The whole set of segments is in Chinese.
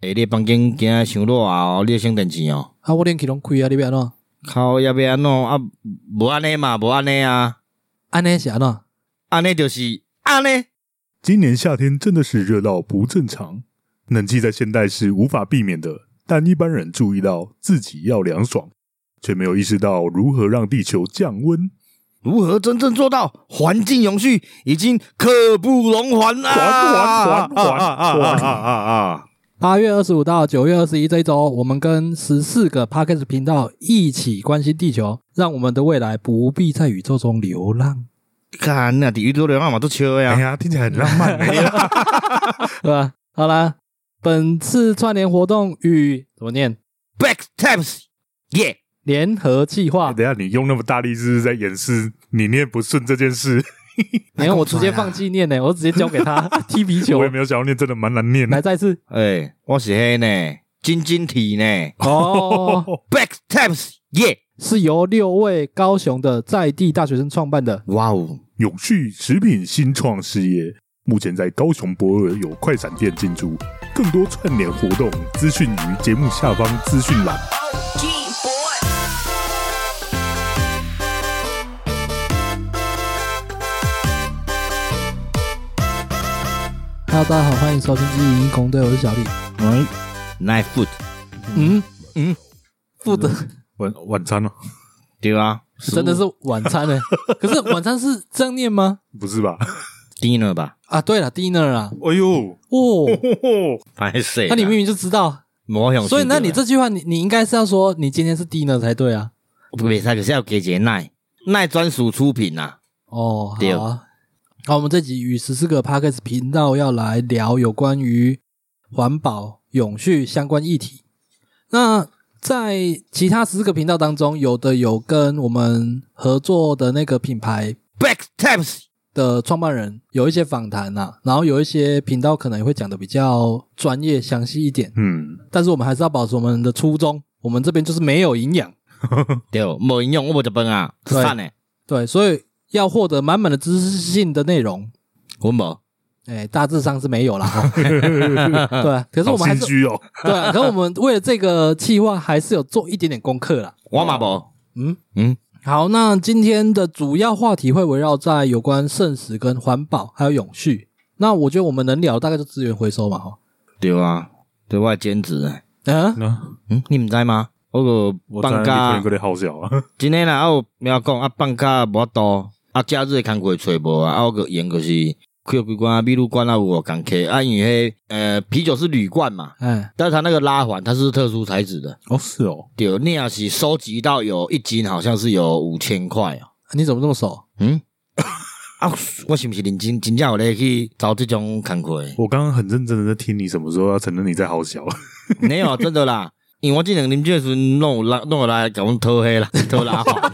诶，你房间今仔想热啊？你省电钱哦。啊，我连气拢开啊，你要安怎？靠，要要安怎啊？无安尼嘛，无安尼啊。安尼是安怎？安尼就是安尼。今年夏天真的是热到不正常，冷气在现代是无法避免的，但一般人注意到自己要凉爽，却没有意识到如何让地球降温。如何真正做到环境永续，已经刻不容缓啊！缓缓缓缓缓！八月二十五到九月二十一这一周，我们跟十四个 Podcast 频道一起关心地球，让我们的未来不必在宇宙中流浪。看那宇宙流浪嘛，都缺呀！哎呀，听起来很浪漫，对 吧？好啦，本次串联活动与怎么念？Back Taps，耶！联合计划，等下你用那么大力，是不是在掩饰你念不顺这件事？没有，我直接放弃念呢，我直接交给他 踢皮球。我也没有想要念，真的蛮难念。来，再次，哎，我是黑呢，晶晶体呢。哦，Back Taps，耶，是由六位高雄的在地大学生创办的。哇哦，永续食品新创事业，目前在高雄博尔有快闪店进驻。更多串联活动资讯于节目下方资讯栏。Hello，大家好，欢迎收听《记忆英雄队》，我是小李。喂，Night Food，嗯嗯，Food 晚晚餐哦，对啊，真的是晚餐呢。可是晚餐是正念吗？不是吧？Dinner 吧？啊，对了，Dinner 啊。哎呦，哦，拍谁？那你明明就知道，所以那你这句话，你你应该是要说你今天是 Dinner 才对啊。不是，可是要给杰奈奈专属出品呐。哦，对啊。好，我们这集与十四个 Podcast 频道要来聊有关于环保、永续相关议题。那在其他十四个频道当中，有的有跟我们合作的那个品牌 Back Taps 的创办人有一些访谈呐，然后有一些频道可能也会讲的比较专业、详细一点。嗯，但是我们还是要保持我们的初衷，我们这边就是没有营养，对，没营养我不吃饭啊，饭呢？对，所以。要获得满满的知识性的内容，我没，哎，大致上是没有啦。对，可是我们还是，哦、对，可是我们为了这个计划，还是有做一点点功课啦。我嘛不，嗯嗯，好，那今天的主要话题会围绕在有关剩食跟环保还有永续。那我觉得我们能聊的大概就资源回收嘛，哈。对啊，对外兼职，嗯嗯，你们知吗？我个放假，今天啦，我要讲啊，放假无多。啊，假日的工课揣无啊，啊，我个演个是开几关啊，秘鲁关啊，有工课啊，因为呃，啤酒是铝罐嘛，嗯，但是它那个拉环它是特殊材质的，哦，是哦，对，你要是收集到有一斤，好像是有五千块哦，你怎么这么熟？嗯，啊，我是不是认真真正有咧去找这种工课？我刚刚很认真的在听你什么时候要承认你在好小，没有，真的啦，因为我这两年就是弄拉弄来给我们偷黑了，偷 拉环。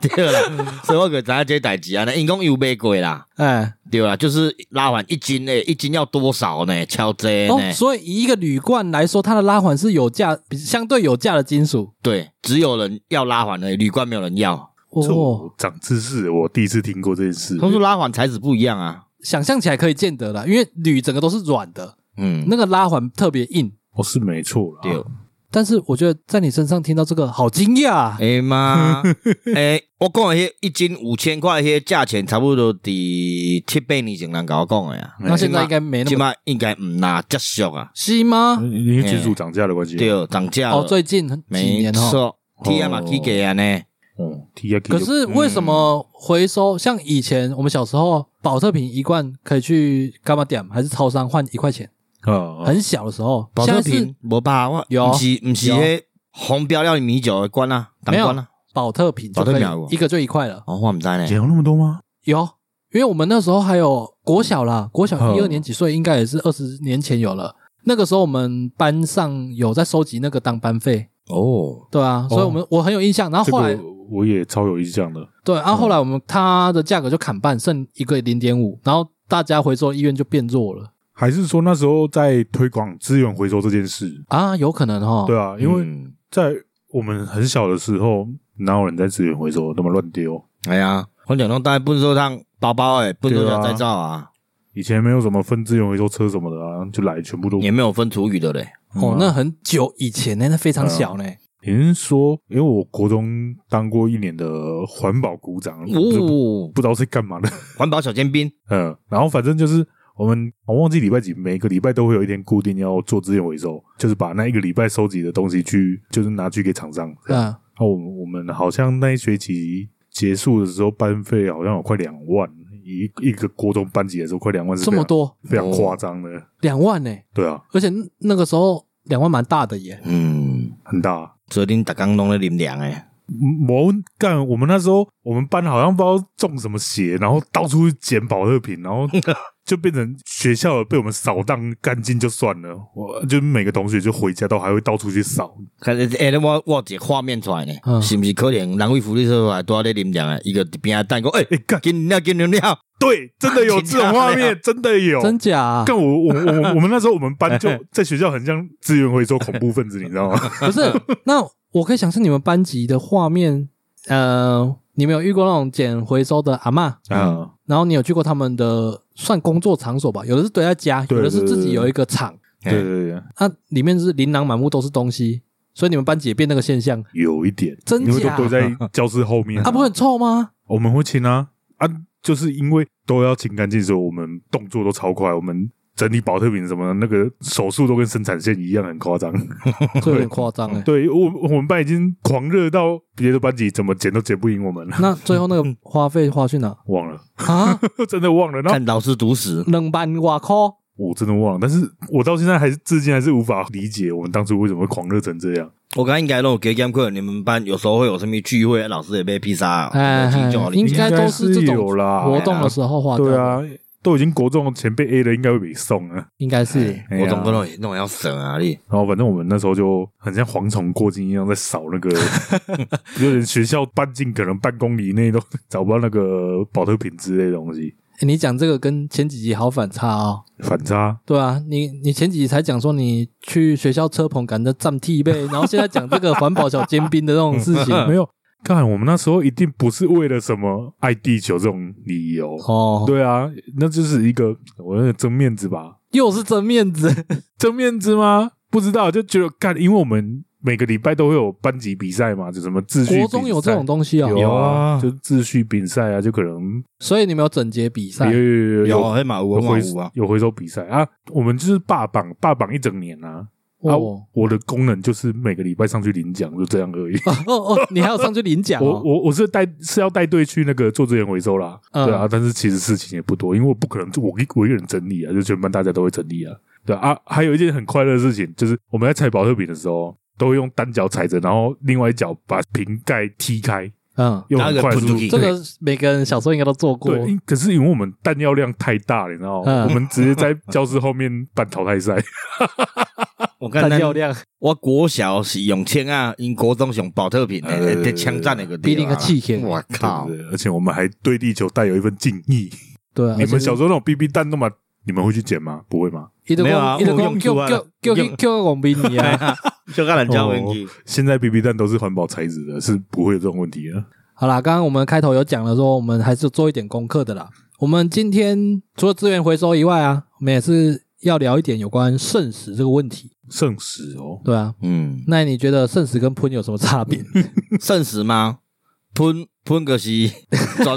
对啦，所以我给大家这代志啊，那因公又卖贵啦，哎，对啦，就是拉环一斤诶，一斤要多少呢？超这呢、哦？所以以一个铝罐来说，它的拉环是有价，相对有价的金属。对，只有人要拉环的铝罐没有人要。哦，长知识，我第一次听过这件事。他说拉环材质不一样啊，想象起来可以见得啦，因为铝整个都是软的，嗯，那个拉环特别硬。哦，是没错啦。对。但是我觉得在你身上听到这个好惊讶，哎妈，哎，我讲的些一斤五千块，些价钱差不多的七八年前人跟我讲的呀。那现在应该没那么，起码应该唔拿接受啊？是吗？因为技术涨价的关系。对，涨价哦，最近几年没错，T M 起价啊呢。哦，T M。可是为什么回收？像以前我们小时候，保特瓶一罐可以去干嘛点？还是超商换一块钱？呃，很小的时候，宝特瓶没吧？我有，不是不是那红标料米酒的罐啊，没有啊，保特瓶，保特瓶一个就一块了。哦，我们在呢，有那么多吗？有，因为我们那时候还有国小啦，国小一二年级，所以应该也是二十年前有了。那个时候我们班上有在收集那个当班费哦，对啊，所以我们我很有印象。然后后来我也超有印象的，对，然后后来我们它的价格就砍半，剩一个零点五，然后大家回收意愿就变弱了。还是说那时候在推广资源回收这件事啊？有可能哈。对啊，因为在我们很小的时候，哪有人在资源回收那么乱丢？哎呀，环境中大概不是说像包包哎，不是说再造啊。以前没有什么分资源回收车什么的啊，就来全部都也没有分厨余的嘞。哦，那很久以前呢，那非常小呢。听说，因为我国中当过一年的环保股长，哦，不知道是干嘛的，环保小尖兵。嗯，然后反正就是我们，我忘记礼拜几，每个礼拜都会有一天固定要做资源回收，就是把那一个礼拜收集的东西去，就是拿去给厂商。嗯，然后我们我们好像那一学期结束的时候，班费好像有快两万，一一个国中班级的时候快两万，是这么多，非常夸张的，两万呢？对啊，而且那个时候两万蛮大的耶，嗯，很大。昨天打刚弄的林粮诶，我干，我们那时候我们班好像不知道中什么邪，然后到处捡保特瓶，然后 就变成学校被我们扫荡干净就算了，我就每个同学就回家都还会到处去扫。看，哎，我我这画面出来呢，嗯、是不是可能？人为福利社还多在林粮诶，一个边啊蛋糕，哎、欸，干，给你尿，给你尿，对，真的有这种画面，真的有，真假、啊？干我我我我们那时候我们班就 在学校很像资源回收恐怖分子，你知道吗？不是，那我可以想象你们班级的画面，呃，你们有遇过那种捡回收的阿嬷？嗯，然后你有去过他们的算工作场所吧？有的是堆在家，有的是自己有一个厂，对对对，它里面是琳琅满目都是东西，所以你们班级也变那个现象，有一点，真假？因为都堆在教室后面，啊，不会很臭吗？我们会清啊，啊。就是因为都要清干净，所以我们动作都超快。我们整理保特瓶什么的，那个手速都跟生产线一样，很夸张，有点夸张哎。对我，我们班已经狂热到别的班级怎么剪都剪不赢我们了。那最后那个花费花去哪？忘了啊，真的忘了。看老师读史，两万外块。我真的忘了，但是我到现在还是至今还是无法理解我们当初为什么会狂热成这样。我刚刚应该弄给讲课，你们班有时候会有什么聚会，老师也被披萨，哎，应该都是这种活动的时候花的。对啊，都已经国中前辈 A 了，应该会被送啊。应该是国中不能那种要省啊你。然后反正我们那时候就很像蝗虫过境一样，在扫那个，有点学校半径可能半公里内都找不到那个保特瓶之类的东西。欸、你讲这个跟前几集好反差哦，反差，对啊，你你前几集才讲说你去学校车棚赶着占替呗，然后现在讲这个环保小尖兵的这种事情，没有，看我们那时候一定不是为了什么爱地球这种理由哦，对啊，那就是一个我那个争面子吧，又是争面子，争面子吗？不知道，就觉得干，因为我们。每个礼拜都会有班级比赛嘛，就什么秩序。国中有这种东西啊？有啊，就秩序比赛啊，就可能。所以你们有整洁比赛？有有有有黑马有回有回收比赛啊。我们就是霸榜，霸榜一整年啊。哦，我的功能就是每个礼拜上去领奖，就这样而已。哦哦，你还要上去领奖？我我我是带是要带队去那个做资源回收啦。对啊，但是其实事情也不多，因为我不可能我一我一个人整理啊，就全班大家都会整理啊。对啊，还有一件很快乐的事情，就是我们在踩保特瓶的时候。都会用单脚踩着，然后另外一脚把瓶盖踢开。嗯，用很快速度。这个每个人小时候应该都做过。对，可是因为我们弹药量太大了，你知道吗？我们直接在教室后面办淘汰赛。我看漂亮，我国小是用枪啊，因国中是用宝特瓶，在枪战那个比那个气枪。我靠！而且我们还对地球带有一份敬意。对啊，你们小时候那种 BB 弹，那么你们会去捡吗？不会吗？没有啊，我用出来了。就就就王斌你啊，就跟人家问题。现在 BB 弹都是环保材质的，是不会有这种问题的。好啦，刚刚我们开头有讲了，说我们还是做一点功课的啦。我们今天除了资源回收以外啊，我们也是要聊一点有关剩食这个问题。剩食哦，对啊，嗯，那你觉得圣石跟喷有什么差别？圣石吗？喷喷个是 转，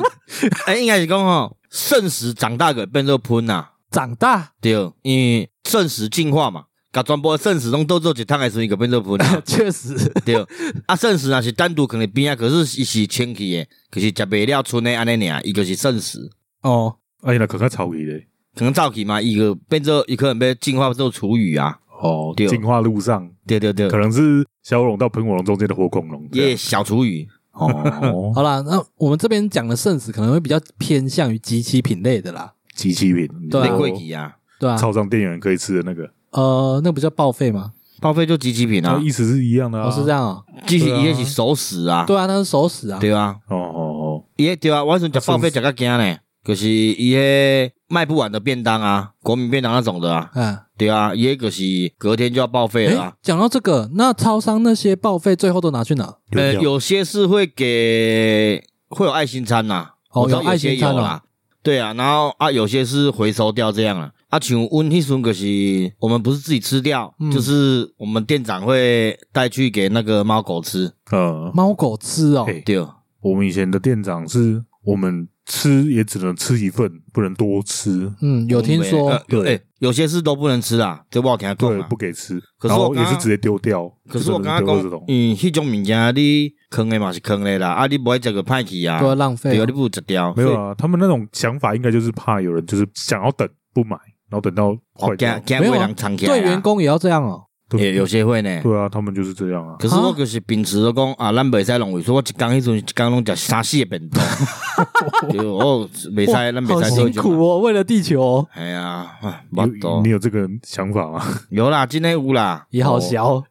哎，应该是讲吼，圣石长大个变做喷呐。长大对，因为圣石进化嘛，甲全部圣石拢都做一趟，还是一个变做喷。确实对，啊，圣石若是单独可能变啊，可是伊是清气的，可是食不了剩的安尼尔，伊就是圣石。哦，哎呀，可能臭气嘞，可能臭气嘛，伊个变做伊可能被进化做厨余啊。哦，对，进化路上，对对对，可能是小火龙到喷火龙中间的火恐龙，耶，小厨余。哦，好啦，那我们这边讲的剩食可能会比较偏向于即期品类的啦。即期品，对贵体啊，对啊，超商店员可以吃的那个，呃，那不叫报废吗？报废就即期品啊，意思是一样的啊，是这样啊，即期也是熟食啊，对啊，那是熟食啊，对啊，哦哦哦，也对啊，我是讲报废讲个惊呢，就是一些卖不完的便当啊，国民便当那种的啊，嗯，对啊，也可是隔天就要报废了。讲到这个，那超商那些报废最后都拿去哪？呃，有些是会给会有爱心餐呐，哦，有爱心餐啦。对啊，然后啊，有些是回收掉这样啊。啊，像温迄时就是我们不是自己吃掉，嗯、就是我们店长会带去给那个猫狗吃。呃，猫狗吃哦。对，我们以前的店长是我们。吃也只能吃一份，不能多吃。嗯，有听说，呃、对、欸，有些是都不能吃啊，这不好听讲。对，不给吃。可是我也是直接丢掉。可是我刚刚讲，嗯，迄种物件你坑的嘛是坑的啦，啊，你不会这个派去啊，都要浪费，对，你不如吃掉。没有啊，他们那种想法应该就是怕有人就是想要等不买，然后等到坏掉。没有啊，对员工也要这样哦。也有些会呢，对啊，他们就是这样啊。可是我就是秉持着讲啊，咱袂使浪费，所以我一工迄阵一工拢食三四个便当。哦，袂使，咱袂使辛苦哦，为了地球。哎呀，有你有这个想法吗？有啦，真的有啦，也好笑。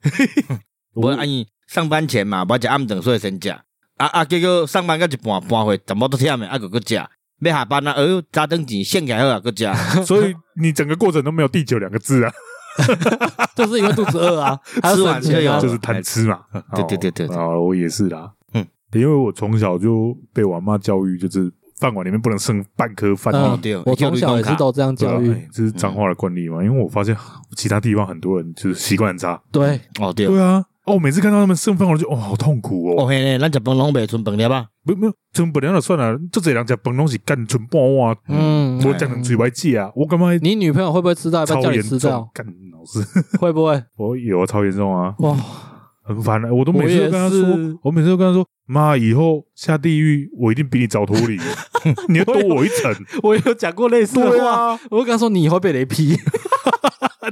我阿姨上班前嘛，不要食暗顿，所以先食。啊啊，结果上班到一半半会，怎么都忝的，啊，搁搁食。要下班啊，哎呦，早顿钱献起来后啊，搁食。所以你整个过程都没有地球两个字啊。就是因为肚子饿啊，吃完就有，就是贪吃嘛。对对对对，啊，我也是啦。嗯，因为我从小就被我妈教育，就是饭碗里面不能剩半颗饭。哦，对，我从小也是都这样教育，这是彰化的惯例嘛。因为我发现其他地方很多人就是习惯很差。对，哦对，对啊。哦，每次看到他们剩饭，我就哦，好痛苦哦。哦嘿嘞，咱食饭拢袂剩饭粒吧？没没有剩饭粒就算了，这侪人食饭拢是干剩半碗。嗯，我讲的嘴歪舌啊，我干嘛？你女朋友会不会吃到？超严重，干老师 会不会？我有超严重啊！哇，很烦啊！我都每次都跟他说，我每次都跟他说，妈，以后下地狱，我一定比你早脱离，你要多我一层。我有讲过类似的话，我跟他说，你以后被雷劈。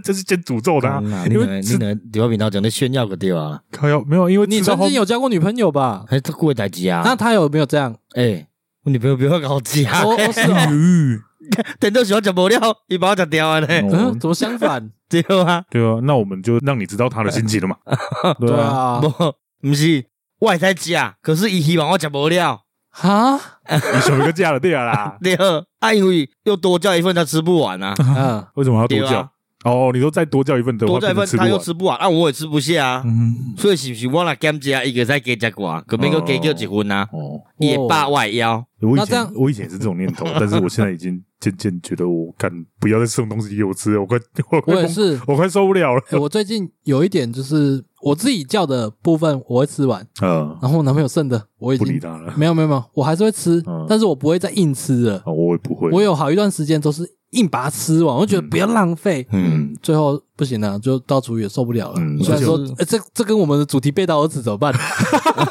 这是真诅咒的，因为你的电话频道讲的炫耀个对吧？靠要没有，因为你曾经有交过女朋友吧？还是过代机啊？那他有没有这样？哎，我女朋友比我高级啊！我是哦，等到喜欢吃不了，你把我吃掉了呢？嗯，怎么相反？对啊，对啊，那我们就让你知道他的心情了嘛？对啊，不，不是，我也在吃，可是伊希望我吃不了。哈，你什么个价了？对啊啦，对啊，因为又多叫一份，他吃不完啊。嗯，为什么要多叫？哦，你说再多叫一份的话，多叫一份他又吃不完，那我也吃不下啊。所以是不是我来减价一个再给加寡，可别个给叫结婚啊？哦，也罢外腰。我以前我以前是这种念头，但是我现在已经渐渐觉得我干不要再送东西给我吃，我快我我也是，我快受不了了。我最近有一点就是我自己叫的部分我会吃完，嗯，然后我男朋友剩的我已经不理他了。没有没有没有，我还是会吃，但是我不会再硬吃了。我也不会，我有好一段时间都是。硬把它吃完，我觉得不要浪费。嗯，最后不行了，就到厨余也受不了了。虽然说，哎，这这跟我们的主题背道而驰，怎么办？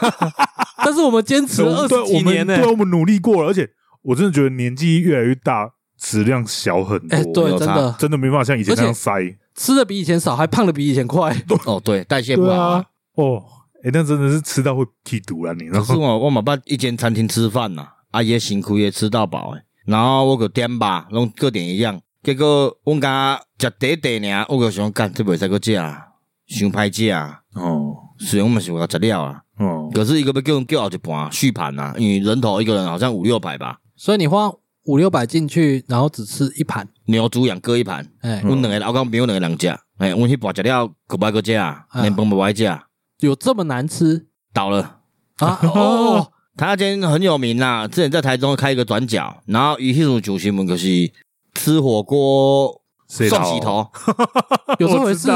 但是我们坚持了二十几年呢，对，我们努力过了，而且我真的觉得年纪越来越大，食量小很多。哎，对，真的真的没办法像以前那样塞，吃的比以前少，还胖的比以前快。哦，对，代谢不好。哦，哎，那真的是吃到会气毒了，你。可是我我嘛捌一间餐厅吃饭呐，阿爷辛苦也吃到饱哎。然后我个点吧，拢各点一样。结果我刚食第一袋呢，我个想干，这袂使个食，想歹食哦。所以我们想要食了啊。哦。可是一个要叫人叫好一盘续盘啊，因为人头一个人好像五六百吧。所以你花五六百进去，然后只吃一盘牛猪羊各一盘。哎，我两个老公朋友两个人食，哎，我去盘食了，可不爱个食，连饭不爱食。有这么难吃？倒了啊！哦。他那间很有名啦，之前在台中开一个转角，然后以迄种主新闻可是吃火锅送洗头，有这回事？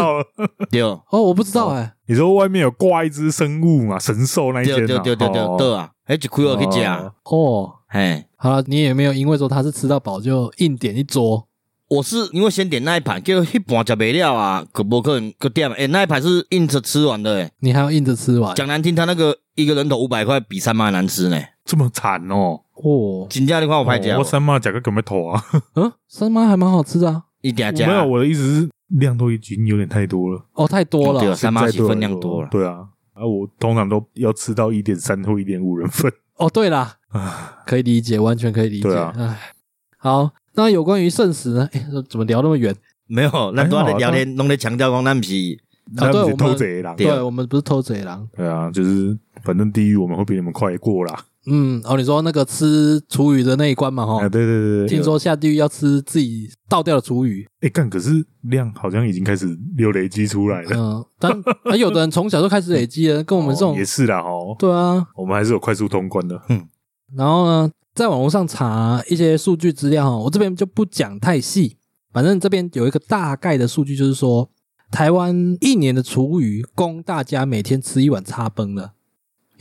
对哦，我不知道哎。你说外面有挂一只生物嘛？神兽那一间？对对对对对啊！哎，就亏我去讲哦。哎，好了，你也没有因为说他是吃到饱就硬点一桌。我是因为先点那一盘，结果一盘吃没了啊，可不可能个点？哎，那一盘是硬着吃完的，哎，你还要硬着吃完？讲难听，他那个一个人头五百块，比三妈还难吃呢，这么惨哦！哦，金价的话我拍价，我三妈价格可没头啊？嗯，三妈还蛮好吃啊，一点价没有。我的意思是量都已经有点太多了，哦，太多了，对，三妈分量多了，对啊，啊，我通常都要吃到一点三或一点五人份。哦，对啦，可以理解，完全可以理解。哎，好。那有关于圣食呢？哎，怎么聊那么远？没有，那都在聊天，弄得强调光，那不是啊？对，我们偷贼狼，对，我们不是偷贼狼。对啊，就是反正地狱我们会比你们快过啦。嗯，哦，你说那个吃厨余的那一关嘛？哈，对对对对，听说下地狱要吃自己倒掉的厨余。哎，干，可是量好像已经开始有累积出来了。嗯，但 啊，有的人从小就开始累积了，跟我们这种也是啦，哦，对啊，我们还是有快速通关的。嗯，然后呢？在网络上查一些数据资料哈，我这边就不讲太细，反正这边有一个大概的数据，就是说台湾一年的厨余供大家每天吃一碗叉崩了，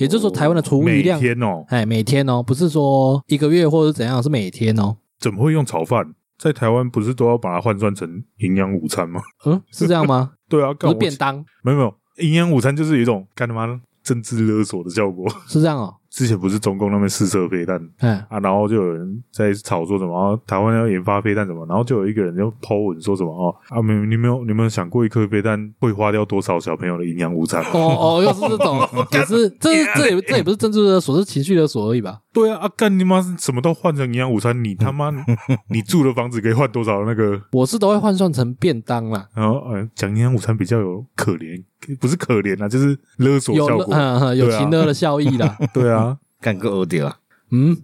也就是说台湾的厨余量每天哦，哎，每天哦，不是说一个月或者怎样，是每天哦。怎么会用炒饭？在台湾不是都要把它换算成营养午餐吗？嗯，是这样吗？对啊，不是便当，没有没有，营养午餐就是有一种干他妈政治勒索的效果，是这样哦。之前不是中共那边试射飞弹，嗯啊，然后就有人在炒作什么，台湾要研发飞弹什么，然后就有一个人就 po 文说什么哦啊，没有你没有你没有想过一颗飞弹会花掉多少小朋友的营养午餐？哦哦，又是这种，可是这这也这也不是政治勒索，是情绪勒索而已吧？对啊，啊干你妈什么都换成营养午餐，你他妈 你住的房子可以换多少那个？我是都会换算成便当啦。然后呃，讲营养午餐比较有可怜，不是可怜啦，就是勒索效果，有嗯嗯有情勒的效益啦。对啊。干个恶掉啊！嗯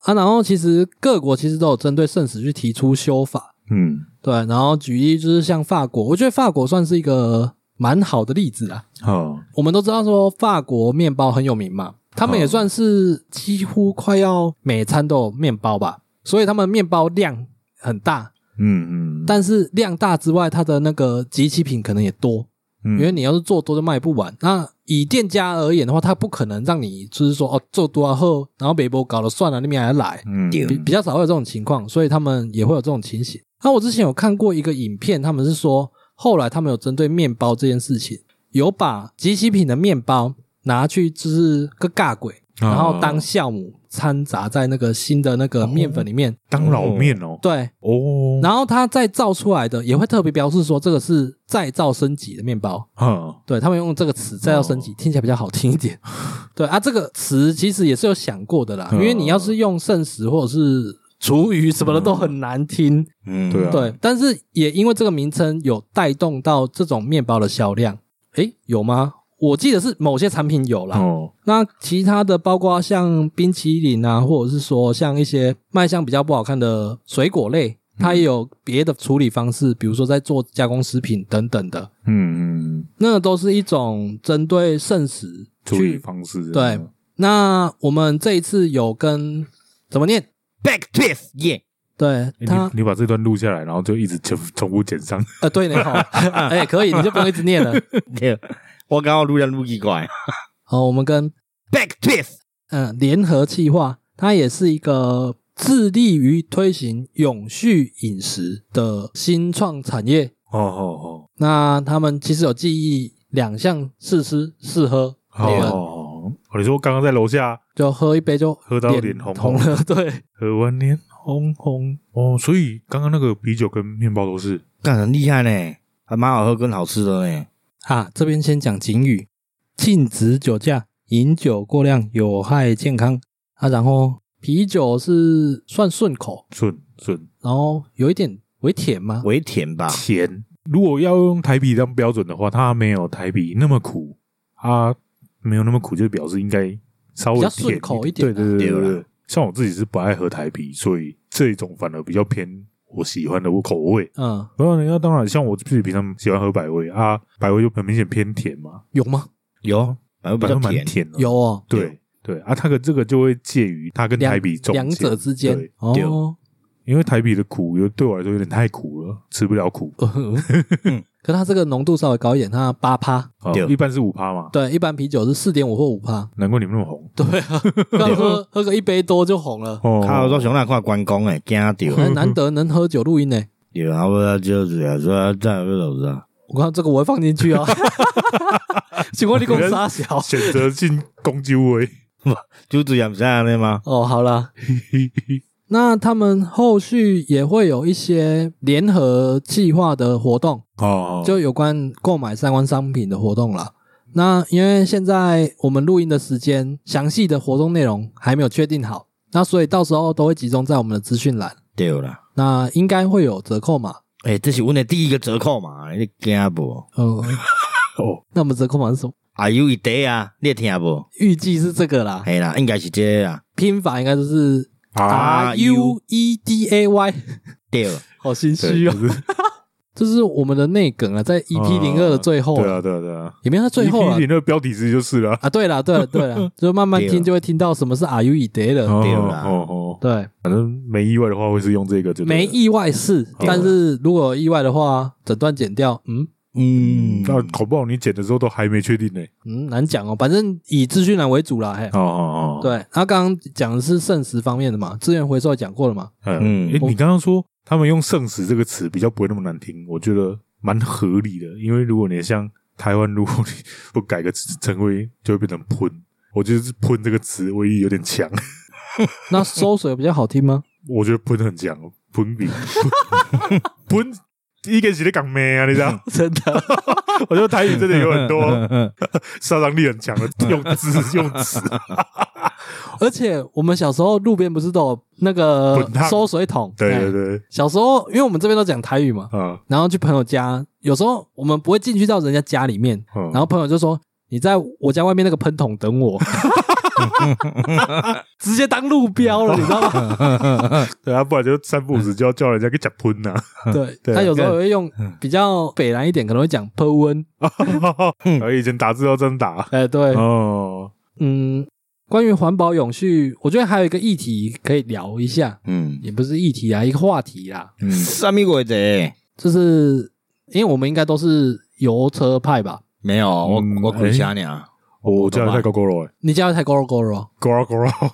啊，然后其实各国其实都有针对圣食去提出修法，嗯，对。然后举例就是像法国，我觉得法国算是一个蛮好的例子啊。哦，我们都知道说法国面包很有名嘛，他们也算是几乎快要每餐都有面包吧，所以他们面包量很大，嗯嗯。但是量大之外，它的那个集齐品可能也多。因为你要是做多就卖不完，那以店家而言的话，他不可能让你就是说哦做多后，然后微波搞了算了，那边还来，嗯，比比较少会有这种情况，所以他们也会有这种情形。那我之前有看过一个影片，他们是说后来他们有针对面包这件事情，有把集齐品的面包拿去就是个尬鬼，然后当酵母掺杂在那个新的那个面粉里面，当老面哦，对。哦，然后它再造出来的也会特别标示说这个是再造升级的面包，嗯，对他们用这个词再造升级，听起来比较好听一点。对啊，这个词其实也是有想过的啦，因为你要是用剩食或者是厨余什么的都很难听，嗯，对啊，对，但是也因为这个名称有带动到这种面包的销量，诶，有吗？我记得是某些产品有啦，哦，那其他的包括像冰淇淋啊，或者是说像一些卖相比较不好看的水果类，它也有别的处理方式，比如说在做加工食品等等的，嗯嗯，那都是一种针对剩食处理方式。对，那我们这一次有跟怎么念？Back twist，耶！对他，你把这段录下来，然后就一直重重复剪上。呃，对呢，好，哎，可以，你就不用一直念了。对。我刚刚录的录奇怪。好，我们跟 Back Twist 嗯联合企划，它也是一个致力于推行永续饮食的新创产业。哦哦哦，那他们其实有记忆两项试吃试喝。哦哦，你说刚刚在楼下就喝一杯就喝到脸红红了，对，喝完脸红红哦。所以刚刚那个啤酒跟面包都是，干很厉害呢，还蛮好喝跟好吃的呢。啊，这边先讲警语：禁止酒驾，饮酒过量有害健康。啊，然后啤酒是算顺口，顺顺，然后有一点微甜吗？微甜吧，甜。如果要用台啤当标准的话，它没有台啤那么苦，它没有那么苦，就表示应该稍微比较顺口一点。对对对对对。像我自己是不爱喝台啤，所以这一种反而比较偏。我喜欢的口味，嗯，然后人家当然像我自己平常喜欢喝百威啊，百威就很明显偏甜嘛，有吗？有，百威比较甜，甜有哦，对对啊，它的这个就会介于它跟台啤中两者之间，对。哦，因为台啤的苦又对我来说有点太苦了，吃不了苦，可它这个浓度稍微高一点，它八趴，一般是五趴嘛，对，一般啤酒是四点五或五趴，难怪你们那么红，对啊，刚喝喝个一杯多就红了，哦，看到熊来看关公诶，惊到，难得能喝酒录音呢。对啊，我要就是啊，说在不走子啊。我看这个我会放进去啊。请问你公杀小选择性攻击位，就这样这样的吗？哦，好了。那他们后续也会有一些联合计划的活动哦，就有关购买相关商品的活动啦。那因为现在我们录音的时间，详细的活动内容还没有确定好，那所以到时候都会集中在我们的资讯栏。对了。那应该会有折扣码，哎、欸，这是我的第一个折扣码，你惊不？哦，哦，那我们折扣码是什么？Are you ready 啊？你听不？预计是这个啦，嘿啦，应该是这个啦，拼法应该就是 R U E D A Y，对，好心虚哦。这是我们的内梗啊，在 EP 零二的最后，对啊，对啊，对啊，也没有在最后啊。EP 零二标题词就是了。啊，对了，对了，对了，就慢慢听就会听到什么是 Are you 了，对啦。哦，对，反正没意外的话会是用这个就，没意外是，但是如果意外的话，整段剪掉，嗯嗯，那搞不好你剪的时候都还没确定呢，嗯，难讲哦，反正以资讯栏为主啦，嘿，哦哦哦，对，他刚刚讲的是剩食方面的嘛，资源回收讲过了嘛，嗯，诶，你刚刚说他们用剩食这个词比较不会那么难听，我觉得蛮合理的，因为如果你像台湾，如果你 不改个词称谓，就会变成喷。我觉得是“喷”这个词，威力有点强。那收水比较好听吗？我觉得“喷”很强，“喷”比“喷”一个是在讲咩啊？你知道？真的，我觉得台语真的有很多 杀伤力很强的用字用词。而且我们小时候路边不是都有那个收水桶？对对对。小时候，因为我们这边都讲台语嘛，嗯，然后去朋友家，有时候我们不会进去到人家家里面，然后朋友就说。你在我家外面那个喷桶等我，直接当路标了，你知道吗？对啊，不然就三不五时就要叫人家给讲喷呐。对，对他有时候也会用比较北南一点，可能会讲喷温。而以前打字要真打。哎、欸，对哦，嗯，关于环保永续，我觉得还有一个议题可以聊一下。嗯，也不是议题啊，一个话题啦。嗯，什么规则？就是因为我们应该都是油车派吧。没有，我我开车呢。我家有台 Gogoro，你家有台 Gogoro，Gogoro，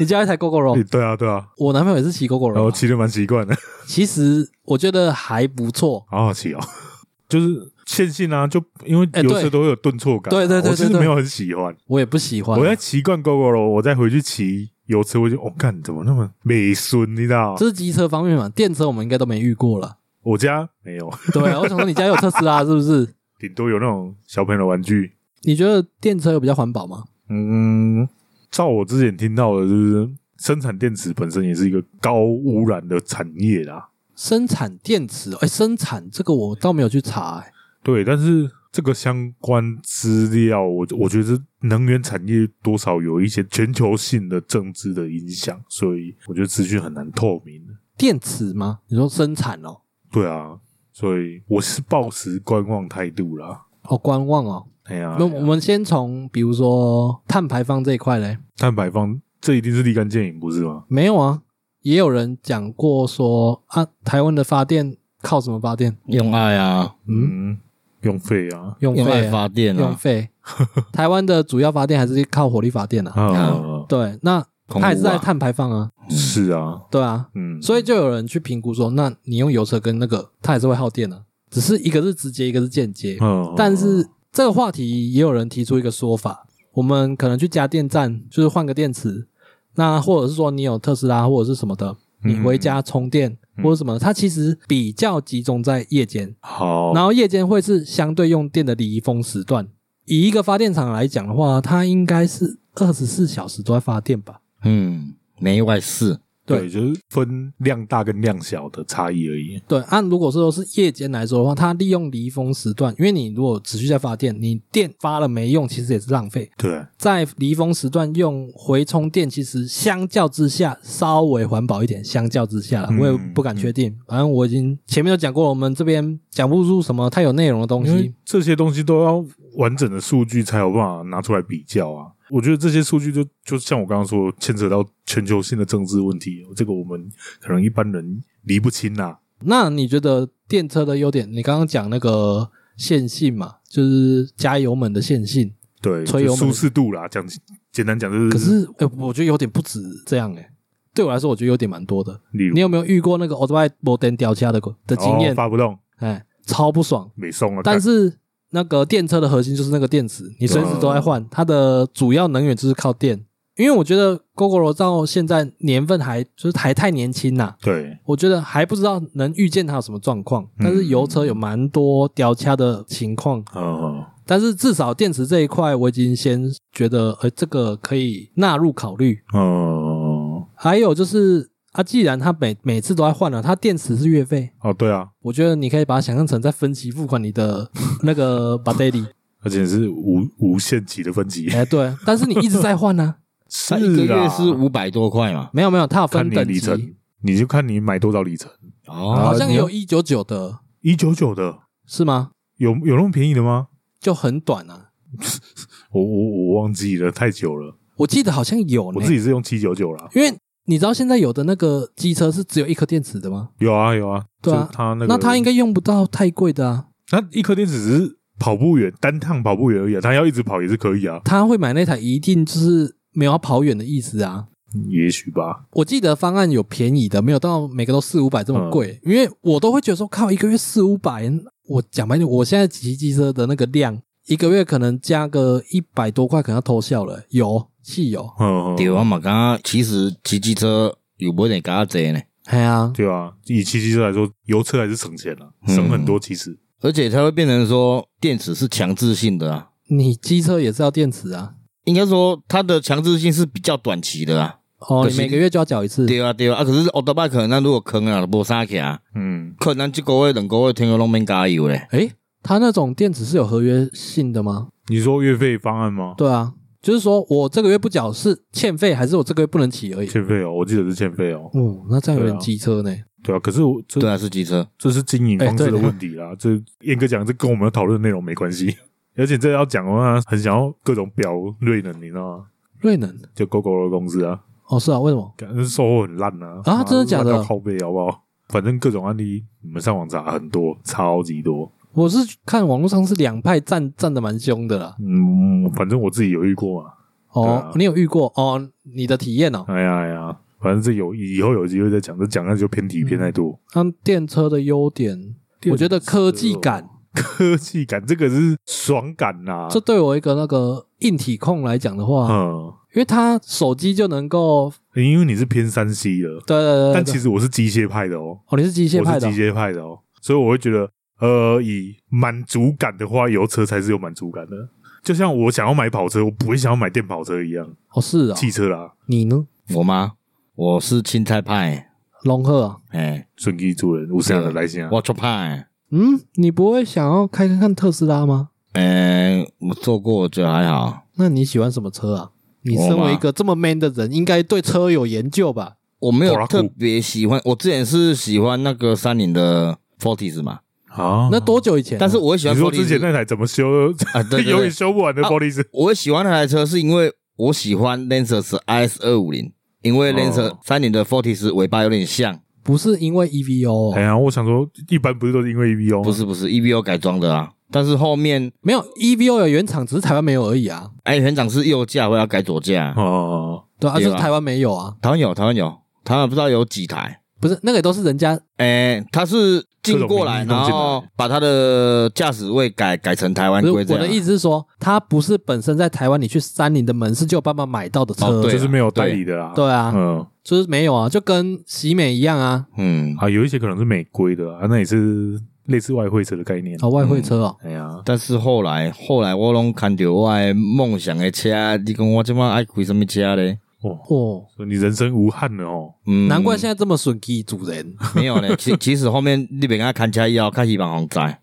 你家有台 Gogoro，对啊对啊。我男朋友也是骑 Gogoro，我骑的蛮习惯的。其实我觉得还不错，好好骑哦。就是线性啊，就因为有车都会有顿挫感。对对对，我其实没有很喜欢，我也不喜欢。我在习惯 Gogoro，我再回去骑油车，我就哦，干怎么那么美顺？你知道？这是机车方面嘛，电车我们应该都没遇过了。我家没有。对，我想说你家有特斯拉是不是？顶多有那种小朋友的玩具。你觉得电车有比较环保吗？嗯，照我之前听到的，就是生产电池本身也是一个高污染的产业啦。生产电池，哎、欸，生产这个我倒没有去查、欸，哎。对，但是这个相关资料，我我觉得能源产业多少有一些全球性的政治的影响，所以我觉得资讯很难透明。电池吗？你说生产哦？对啊。所以我是抱持观望态度啦。哦，观望哦。哎呀，那我们先从比如说碳排放这一块嘞。碳排放这一定是立竿见影，不是吗？没有啊，也有人讲过说啊，台湾的发电靠什么发电？用爱啊，嗯，用废啊，用废发电啊，用废。台湾的主要发电还是靠火力发电啊。啊，对，那。它也是在碳排放啊，是啊，对啊，嗯，所以就有人去评估说，那你用油车跟那个，它也是会耗电的，只是一个是直接，一个是间接。嗯，但是这个话题也有人提出一个说法，我们可能去加电站，就是换个电池，那或者是说你有特斯拉或者是什么的，你回家充电或者什么，它其实比较集中在夜间。好，然后夜间会是相对用电的离峰时段。以一个发电厂来讲的话，它应该是二十四小时都在发电吧。嗯，没外事，对，就是分量大跟量小的差异而已。对，按如果说是夜间来说的话，它利用离峰时段，因为你如果持续在发电，你电发了没用，其实也是浪费。对，在离峰时段用回充电，其实相较之下稍微环保一点。相较之下，我也不敢确定。嗯、反正我已经前面都讲过，我们这边讲不出什么太有内容的东西。这些东西都要完整的数据才有办法拿出来比较啊。我觉得这些数据就就像我刚刚说，牵扯到全球性的政治问题，这个我们可能一般人理不清呐。那你觉得电车的优点？你刚刚讲那个线性嘛，就是加油门的线性，对，吹油门舒适度啦。讲简单讲就是，可是哎、欸，我觉得有点不止这样哎、欸。对我来说，我觉得有点蛮多的。例如，你有没有遇过那个 Autobike 没电吊车的的经验？哦，发不动，哎，超不爽，没送啊。但是。那个电车的核心就是那个电池，你随时都在换，它的主要能源就是靠电。因为我觉得 Gogoro 到现在年份还就是还太年轻呐，对，我觉得还不知道能预见它有什么状况。但是油车有蛮多掉卡的情况，嗯，但是至少电池这一块我已经先觉得，呃，这个可以纳入考虑。嗯，还有就是。啊，既然它每每次都在换了，它电池是月费。哦，对啊，我觉得你可以把它想象成在分期付款你的 那个 battery，而且是无无限期的分期，哎，对，但是你一直在换呢，他一个月是五百多块嘛？没有没有，它有分等级，里程，你就看你买多少里程。哦，好像有一九九的，一九九的？是吗？有有那么便宜的吗？就很短啊，我我我忘记了，太久了，我记得好像有，我自己是用七九九了，因为。你知道现在有的那个机车是只有一颗电池的吗？有啊有啊，对啊，它那个，那它应该用不到太贵的啊。那一颗电池只是跑不远，单趟跑不远而已啊。它要一直跑也是可以啊。他会买那台，一定就是没有要跑远的意思啊。也许吧。我记得方案有便宜的，没有到每个都四五百这么贵。嗯、因为我都会觉得说，靠，一个月四五百，我讲白点，我现在骑机车的那个量，一个月可能加个一百多块，可能要偷笑了。油、汽油，嗯，对啊嘛，刚刚其实骑机车有没点加这呢？对啊，对啊，以骑机车来说，油车还是省钱了，省很多。其实、嗯，而且它会变成说，电池是强制性的啊。你机车也是要电池啊？应该说，它的强制性是比较短期的啊。哦，你每个月就要缴一次。对啊，对啊，啊，可是欧德拜可能那如果坑啊，无啥去啊，嗯，可能这个月、两个月天都拢免加油嘞。诶，他那种电子是有合约性的吗？你说月费方案吗？对啊，就是说我这个月不缴是欠费，还是我这个月不能骑而已？欠费哦，我记得是欠费哦。哦，那这样有点机车呢。对啊，可是我这对啊是机车，这是经营方式的问题啦。这严格讲，这跟我们要讨论的内容没关系。而且这要讲的话，很想要各种表瑞能，你知道吗？瑞能就 GOGO 的公司啊。哦，是啊，为什么？感觉售后很烂啊！啊，真的假的？靠背好不好？反正各种案例，你们上网查很多，超级多。我是看网络上是两派战战的蛮凶的啦。嗯，反正我自己有遇过啊。哦，啊、你有遇过？哦，你的体验哦。哎呀哎呀，反正这有以后有机会再讲，这讲那就偏题偏太多。那、嗯、电车的优点，我觉得科技感，科技感这个是爽感呐、啊。这对我一个那个硬体控来讲的话，嗯。因为他手机就能够，因为你是偏三 C 的，对对对，但其实我是机械派的哦。哦，你是机械派的，我是机械派的哦。所以我会觉得，呃，以满足感的话，油车才是有满足感的。就像我想要买跑车，我不会想要买电跑车一样。哦，是啊，汽车啦。你呢？我吗？我是青菜派，龙鹤，哎，顺基主人，我是的来信啊。我做派，嗯，你不会想要开看看特斯拉吗？嗯，我坐过，我觉得还好。那你喜欢什么车啊？你身为一个这么 man 的人，应该对车有研究吧？我没有特别喜欢，我之前是喜欢那个三菱的 Fortis 嘛。啊，那多久以前？但是我会喜欢。你说之前那台怎么修啊？对，永远修不完的 Fortis。我会喜欢那台车，是因为我喜欢 Lancer IS 二五零，因为 Lancer 三零的 Fortis 尾巴有点像。不是因为 EVO。哎呀，我想说，一般不是都是因为 EVO？不是，不是 EVO 改装的啊。但是后面没有 EVO 有原厂，只是台湾没有而已啊。哎，原厂是右驾，我要改左驾。哦，对啊，就是台湾没有啊。台湾有，台湾有，台湾不知道有几台。不是那个都是人家，哎，他是进过来，然后把他的驾驶位改改成台湾规。我的意思是说，他不是本身在台湾，你去三菱的门市就有办法买到的车，就是没有代理的啦。对啊，嗯，就是没有啊，就跟喜美一样啊。嗯，啊，有一些可能是美规的啊，那也是。类似外汇车的概念哦，外汇车哦，哎呀，但是后来后来我拢看到我的梦想的车，你讲我这么爱开什么车嘞？哦。哦，所以你人生无憾了哦，嗯，难怪现在这么顺机主人。没有呢，其 其实后面你别跟他看车以后，开希望红载，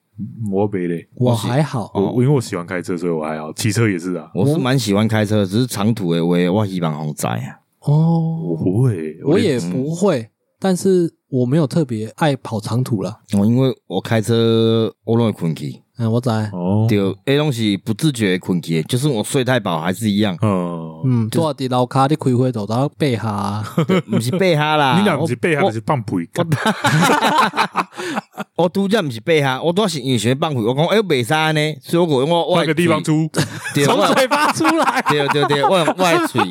我没嘞，我还好，我因为我喜欢开车，所以我还好，骑车也是啊，我是蛮喜欢开车，只是长途的我我希望红灾啊。哦，我不会，我也不会，但是。我没有特别爱跑长途了，我因为我开车我容易困去，嗯，我知。哦，对，那东西不自觉困起，就是我睡太饱还是一样，嗯嗯，坐在楼卡你开会走到背下，不是背下啦，你俩不是背下，就是放屁，我 拄则不是背下，我拄是因为想放屁，我讲哎，袂使呢，所以我我换个地方出，从嘴巴出来，对对对，我用外嘴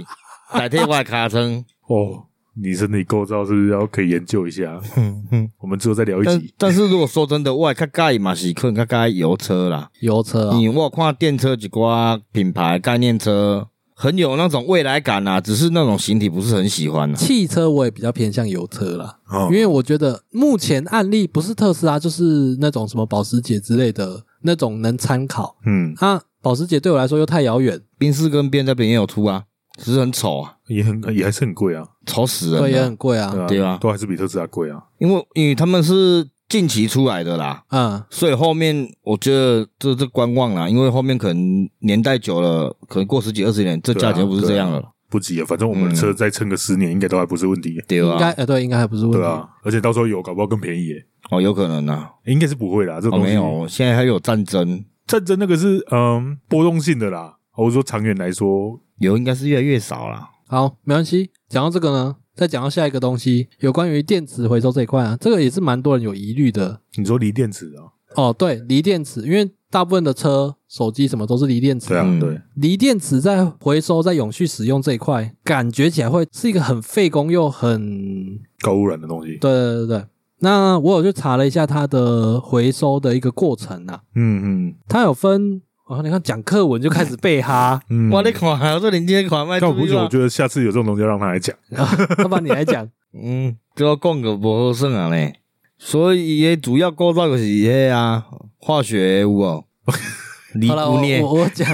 代替外卡称，哦。你身体构造是不是要可以研究一下？我们之后再聊一集。但是如果说真的，我较介意嘛是可能较介意油车啦，油车。因为我看电车几挂品牌概念车很有那种未来感啊，只是那种形体不是很喜欢。汽车我也比较偏向油车啦，因为我觉得目前案例不是特斯拉，就是那种什么保时捷之类的那种能参考。嗯，啊，保时捷对我来说又太遥远。宾士跟 BMW 也有出啊。只是很丑啊，也很也还是很贵啊，丑死人，对，也很贵啊，对啊，对啊，都还是比特斯拉贵啊，因为因为他们是近期出来的啦，嗯，所以后面我觉得这这观望啦，因为后面可能年代久了，可能过十几二十年，这价钱不是这样了，不急啊，反正我们车再撑个十年，应该都还不是问题，对啊，应该呃对，应该还不是问题，对啊，而且到时候有搞不好更便宜耶，哦，有可能啊，应该是不会啦，这东西。没有，现在还有战争，战争那个是嗯波动性的啦，我说长远来说，油应该是越来越少啦。好，没关系。讲到这个呢，再讲到下一个东西，有关于电池回收这一块啊，这个也是蛮多人有疑虑的。你说锂电池啊？哦，对，锂电池，因为大部分的车、手机什么都是锂电池。对啊，对。锂电池在回收、在永续使用这一块，感觉起来会是一个很费工又很高污染的东西。对对对对。那我有去查了一下它的回收的一个过程啊。嗯嗯。它有分，哦，你看讲课文就开始背哈。嗯。哇，你看，还有这零件款卖。那我估计，我觉得下次有这种东西要让他来讲。要不然你来讲。嗯，这个讲个不好算啊嘞。所以伊主要构造就是迄啊，化学物哦？锂钴镍。我我讲，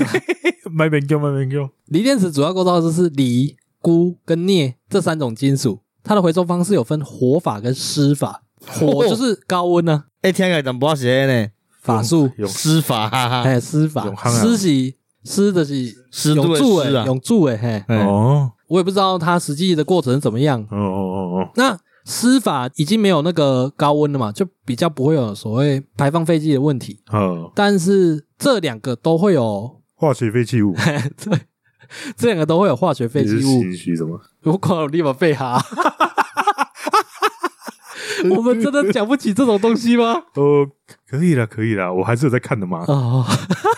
慢慢讲，慢慢讲。锂电池主要构造就是锂、钴跟镍这三种金属，它的回收方式有分火法跟湿法。火就是高温呢，哎，听起来怎不写呢？法术施法，哎，施法，施是施的是湿度的湿啊，永驻哎，嘿，哦，我也不知道它实际的过程是怎么样。哦哦哦哦，那。施法已经没有那个高温了嘛，就比较不会有所谓排放废气的问题。嗯，但是这两个都会有化学废弃物。对，这两个都会有化学废弃物。心虚什么？我立马废哈！我们真的讲不起这种东西吗？呃，可以了，可以了，我还是有在看的嘛。哦，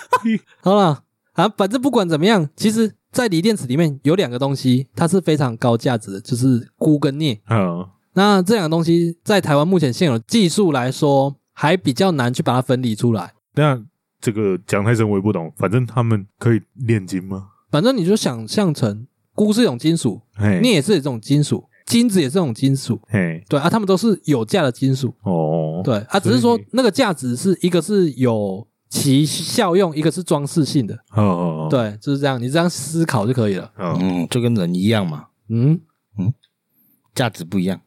好了啊，反正不管怎么样，其实，在锂电池里面有两个东西，它是非常高价值的，就是钴跟镍。嗯。那这两个东西在台湾目前现有技术来说，还比较难去把它分离出来。那这个讲太深我也不懂，反正他们可以炼金吗？反正你就想象成钴是一种金属，镍也是一种金属，金子也是这种金属。嘿，对啊，他们都是有价的金属。哦，对啊，只是说那个价值是一个是有其效用，一个是装饰性的。哦哦哦，对，就是这样，你这样思考就可以了。嗯，就跟人一样嘛。嗯嗯，价值不一样。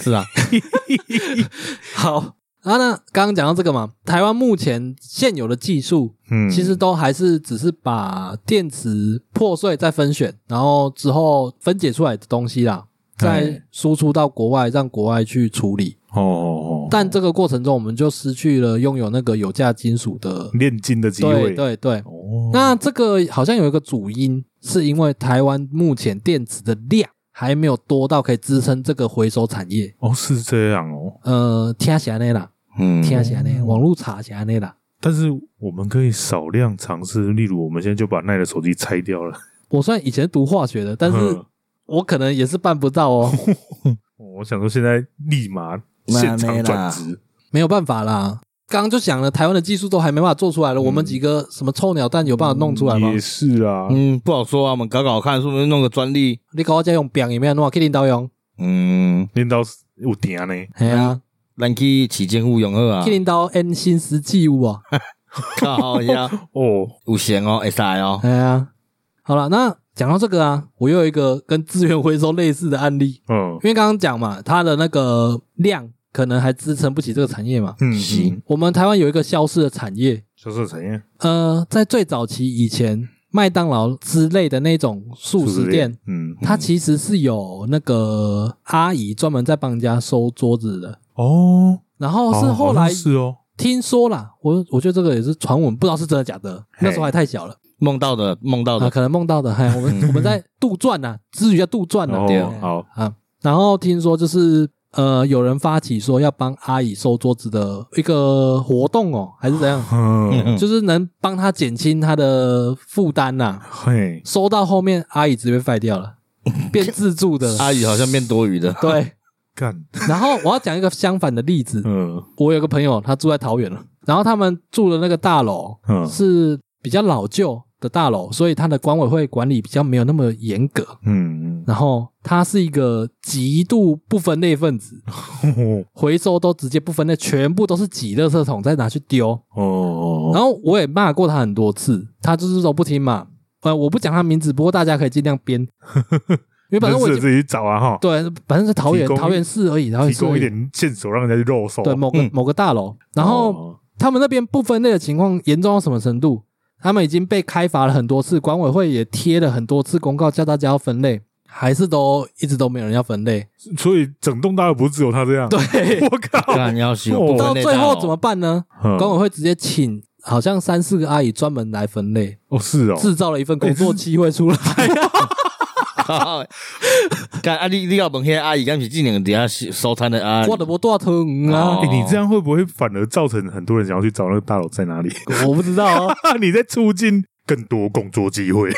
是啊，好，然后呢，刚刚讲到这个嘛，台湾目前现有的技术，嗯，其实都还是只是把电池破碎再分选，然后之后分解出来的东西啦，再输出到国外，让国外去处理。哦哦哦。但这个过程中，我们就失去了拥有那个有价金属的炼金的机会。对对对。哦。那这个好像有一个主因，是因为台湾目前电池的量。还没有多到可以支撑这个回收产业哦，是这样哦。呃，听起来那啦，嗯，听起来那，网络查起来那啦。但是我们可以少量尝试，例如我们现在就把奈的手机拆掉了。我虽然以前读化学的，但是我可能也是办不到哦。我想说，现在立马现场转职，没有办法啦。刚刚就讲了，台湾的技术都还没办法做出来了。我们几个什么臭鸟蛋有办法弄出来吗？也是啊，嗯，不好说啊。我们搞搞看，是不是弄个专利？你搞我家用柄有没有弄啊？去领导用？嗯，领导有电呢。系啊，咱去起建物用好啊。去领导 N 新石器物啊。靠呀！哦，有钱哦，会使哦。系啊。好了，那讲到这个啊，我又有一个跟资源回收类似的案例。嗯，因为刚刚讲嘛，它的那个量。可能还支撑不起这个产业嘛？嗯，行。我们台湾有一个消失的产业，消失的产业。呃，在最早期以前，麦当劳之类的那种速食店，嗯，它其实是有那个阿姨专门在帮人家收桌子的哦。然后是后来是哦，听说啦，我我觉得这个也是传闻，不知道是真的假的。那时候还太小了，梦到的，梦到的，可能梦到的。嗨，我们 我们在杜撰呐，之余要杜撰呢。对，好啊。然后听说就是。呃，有人发起说要帮阿姨收桌子的一个活动哦，还是怎样？嗯，就是能帮她减轻她的负担呐。嘿，收到后面阿姨直接废掉了，变自助的 阿姨好像变多余的。对，干。然后我要讲一个相反的例子。嗯，我有个朋友，他住在桃园了，然后他们住的那个大楼，嗯，是比较老旧。的大楼，所以它的管委会管理比较没有那么严格。嗯嗯，然后他是一个极度不分类分子，回收都直接不分类，全部都是挤垃圾桶再拿去丢。哦，然后我也骂过他很多次，他就是都不听嘛。呃，我不讲他名字，不过大家可以尽量编，因为反正我自己找啊哈。对，反正是桃园桃园市而已，然后提供一点线索让人家去肉搜。对，某个某个大楼，然后他们那边不分类的情况严重到什么程度？他们已经被开罚了很多次，管委会也贴了很多次公告，叫大家要分类，还是都一直都没有人要分类。所以整栋大楼不是只有他这样？对，我靠！到最后怎么办呢？管委会直接请好像三四个阿姨专门来分类。哦，是哦，制造了一份工作机会出来。干啊！你你要问遐阿姨，敢是这两个底下收摊的啊？我的无大疼啊！欸，你这样会不会反而造成很多人想要去找那个大佬在哪里？我不知道啊，你在促进更多工作机会。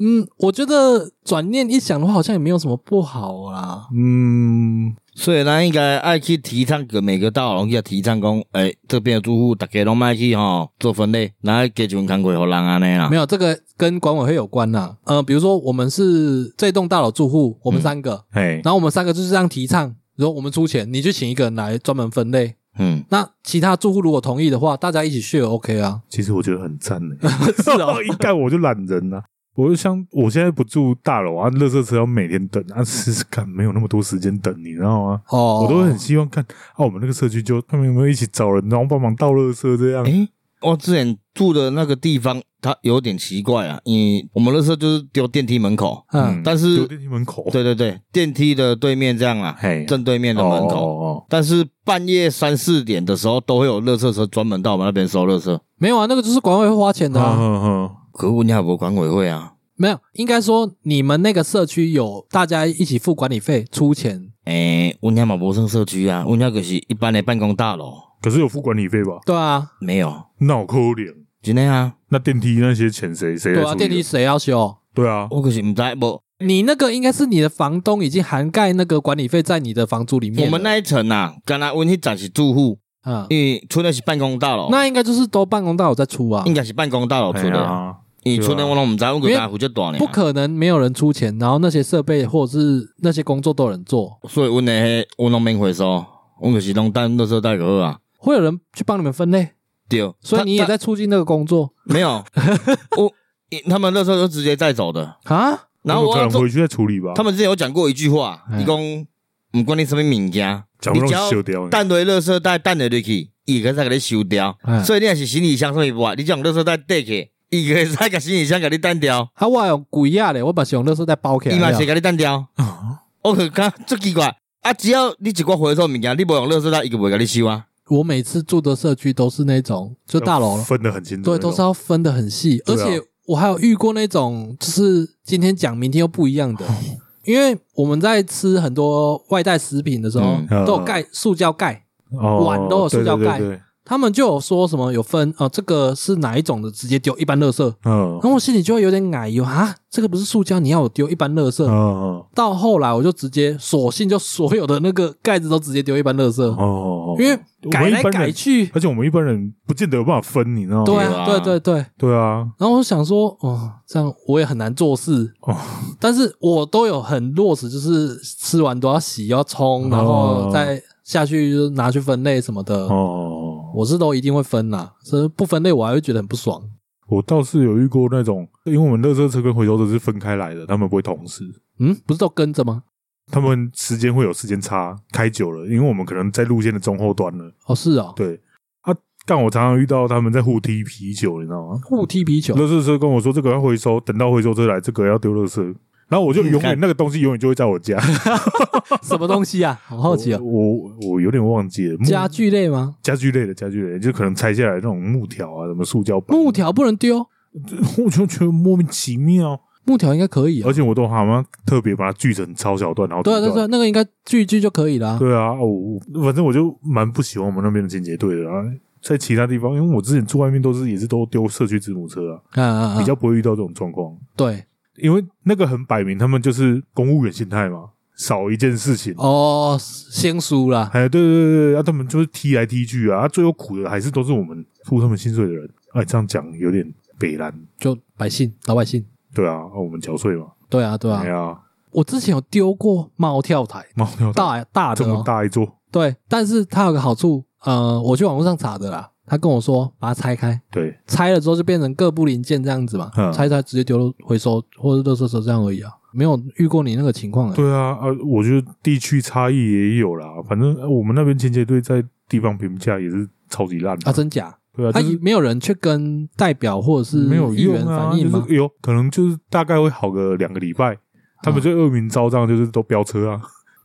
嗯，我觉得转念一想的话，好像也没有什么不好啦。嗯，所以咱应该爱去提倡个每个大楼拢去提倡讲，诶、欸，这边的住户大家拢卖去吼做分类，然后给几份工课给人安尼啦。没有这个跟管委会有关呐。呃，比如说我们是这栋大楼住户，我们三个，哎、嗯，然后我们三个就是这样提倡，比如说我们出钱，你就请一个人来专门分类。嗯，那其他住户如果同意的话，大家一起 share OK 啊。其实我觉得很赞的，是哦，一概我就懒人啊。我就像我现在不住大楼啊，垃圾车要每天等啊，试试看没有那么多时间等，你知道吗？哦，我都很希望看啊，我们那个社区就他们有没有一起找人，然后帮忙倒垃圾这样。诶，我之前住的那个地方，它有点奇怪啊，你我们垃圾就是丢电梯门口，嗯，但是丢电梯门口，对对对，电梯的对面这样啊，嘿，正对面的门口，哦哦哦，但是半夜三四点的时候，都会有垃圾车专门到我们那边收垃圾。没有啊，那个就是管委会花钱的啊。可恶，你还不管委会啊？没有，应该说你们那个社区有大家一起付管理费出钱。诶、欸，温家嘛不算社区啊，温家可是一般的办公大楼。可是有付管理费吧？对啊，没有，脑壳脸，真的啊？那电梯那些钱谁谁？对啊，电梯谁要修？对啊，我可是不知道不。你那个应该是你的房东已经涵盖那个管理费在你的房租里面。我们那一层啊，刚才温去展示住户啊，因为出的是办公大楼，那应该就是都办公大楼在出啊，应该是办公大楼出的。啊你出年我拢唔知，我个大户就大呢。不可能没有人出钱，然后那些设备或者是那些工作都有人做。所以，我那些我拢免回收，我可是拢单垃圾袋个啊。会有人去帮你们分类？对，所以你也在促进那个工作？没有，我他们垃圾都直接带走的啊。然后我可能回去再处理吧。他们之前有讲过一句话，你讲唔管你什么物件，你只要单堆垃圾袋，单堆入去，伊个再给你收掉。所以你也是行李箱什么不啊？你将垃圾袋带去。伊个在个行李箱给你单掉，啊，我用鬼啊咧，我把是用垃圾袋包起来。伊嘛是给你单掉，我可看足奇怪啊！只要你一个回收物件，你不用垃圾袋，伊个不会给你收啊。我每次住的社区都是那种，就大楼分得很清楚，对，都是要分得很细。而且我还有遇过那种，就是今天讲，明天又不一样的。因为我们在吃很多外带食品的时候，都有盖塑胶盖，碗都有塑胶盖。他们就有说什么有分哦，这个是哪一种的，直接丢一般垃圾。嗯，然后我心里就会有点矮油啊，这个不是塑胶，你要我丢一般垃圾。嗯嗯。到后来我就直接索性就所有的那个盖子都直接丢一般垃圾。哦哦哦。因为改来改去，而且我们一般人不见得有办法分，你知道吗？对啊，对对对对啊。然后我想说，哦，这样我也很难做事。哦。但是我都有很落实，就是吃完都要洗，要冲，然后再下去就拿去分类什么的。哦。我是都一定会分啦，是不分类我还会觉得很不爽。我倒是有遇过那种，因为我们垃圾车跟回收车是分开来的，他们不会同时。嗯，不是都跟着吗？他们时间会有时间差，开久了，因为我们可能在路线的中后端了。哦，是啊，对啊，但我常常遇到他们在互踢啤酒，你知道吗？互踢啤酒，垃圾车跟我说这个要回收，等到回收车来，这个要丢垃圾。然后我就永远那个东西永远就会在我家，什么东西啊？好好奇啊！我我有点忘记了，家具类吗？家具类的家具类，就可能拆下来那种木条啊，什么塑胶板，木条不能丢，我就觉得莫名其妙。木条应该可以啊，而且我都好像特别把它锯成超小段，然后对对对，那个应该锯一锯就可以了。对啊，我反正我就蛮不喜欢我们那边的清洁队的啊，在其他地方，因为我之前住外面都是也是都丢社区子母车啊，比较不会遇到这种状况。对。因为那个很摆明，他们就是公务员心态嘛，少一件事情哦，先输了。哎，对对对对，啊，他们就是踢来踢去啊，最后苦的还是都是我们付他们薪水的人。哎，这样讲有点北烂，就百姓老百姓。对啊，我们缴税嘛。对啊，对啊。对啊，我之前有丢过猫跳台，猫跳台大大的，这么大一座。对，但是它有个好处，呃，我去网络上查的啦。他跟我说，把它拆开，对，拆了之后就变成各部零件这样子嘛，嗯、拆拆直接丢回收或者垃圾车这样而已啊，没有遇过你那个情况。对啊，啊，我觉得地区差异也有啦，反正我们那边清洁队在地方评价也是超级烂的啊，真假？对啊，就是、啊，没有人去跟代表或者是没有议员反映吗？就是、有可能就是大概会好个两个礼拜，他们就恶名昭彰，就是都飙车啊。